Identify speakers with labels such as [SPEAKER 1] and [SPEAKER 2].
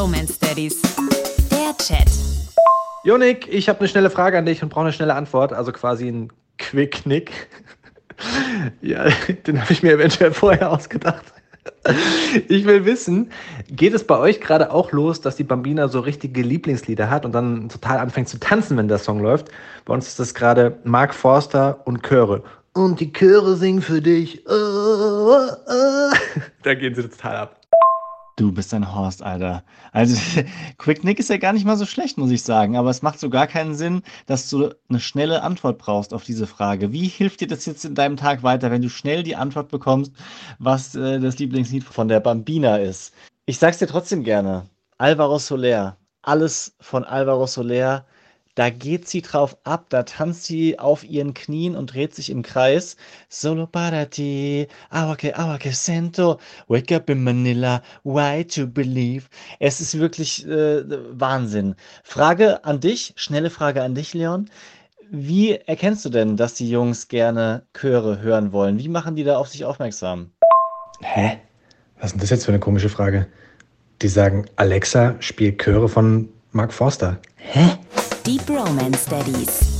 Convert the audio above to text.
[SPEAKER 1] Bromance Daddies. Der Chat.
[SPEAKER 2] Jonik, ich habe eine schnelle Frage an dich und brauche eine schnelle Antwort, also quasi ein Quick-Nick. ja, den habe ich mir eventuell vorher ausgedacht. Ich will wissen, geht es bei euch gerade auch los, dass die Bambina so richtige Lieblingslieder hat und dann total anfängt zu tanzen, wenn der Song läuft? Bei uns ist das gerade Mark Forster und Chöre. Und die Chöre singen für dich. Oh, oh, oh. Da gehen sie total ab.
[SPEAKER 3] Du bist ein Horst, Alter. Also, Quick Nick ist ja gar nicht mal so schlecht, muss ich sagen. Aber es macht so gar keinen Sinn, dass du eine schnelle Antwort brauchst auf diese Frage. Wie hilft dir das jetzt in deinem Tag weiter, wenn du schnell die Antwort bekommst, was äh, das Lieblingslied von der Bambina ist? Ich sag's dir trotzdem gerne. Alvaro Soler. Alles von Alvaro Soler da geht sie drauf ab, da tanzt sie auf ihren Knien und dreht sich im Kreis. Solo para ti, agua que, agua que sento, wake up in Manila, why to believe. Es ist wirklich äh, Wahnsinn. Frage an dich, schnelle Frage an dich, Leon. Wie erkennst du denn, dass die Jungs gerne Chöre hören wollen? Wie machen die da auf sich aufmerksam?
[SPEAKER 2] Hä? Was ist denn das jetzt für eine komische Frage? Die sagen, Alexa spielt Chöre von Mark Forster. Hä?
[SPEAKER 1] Die Bromance Daddies.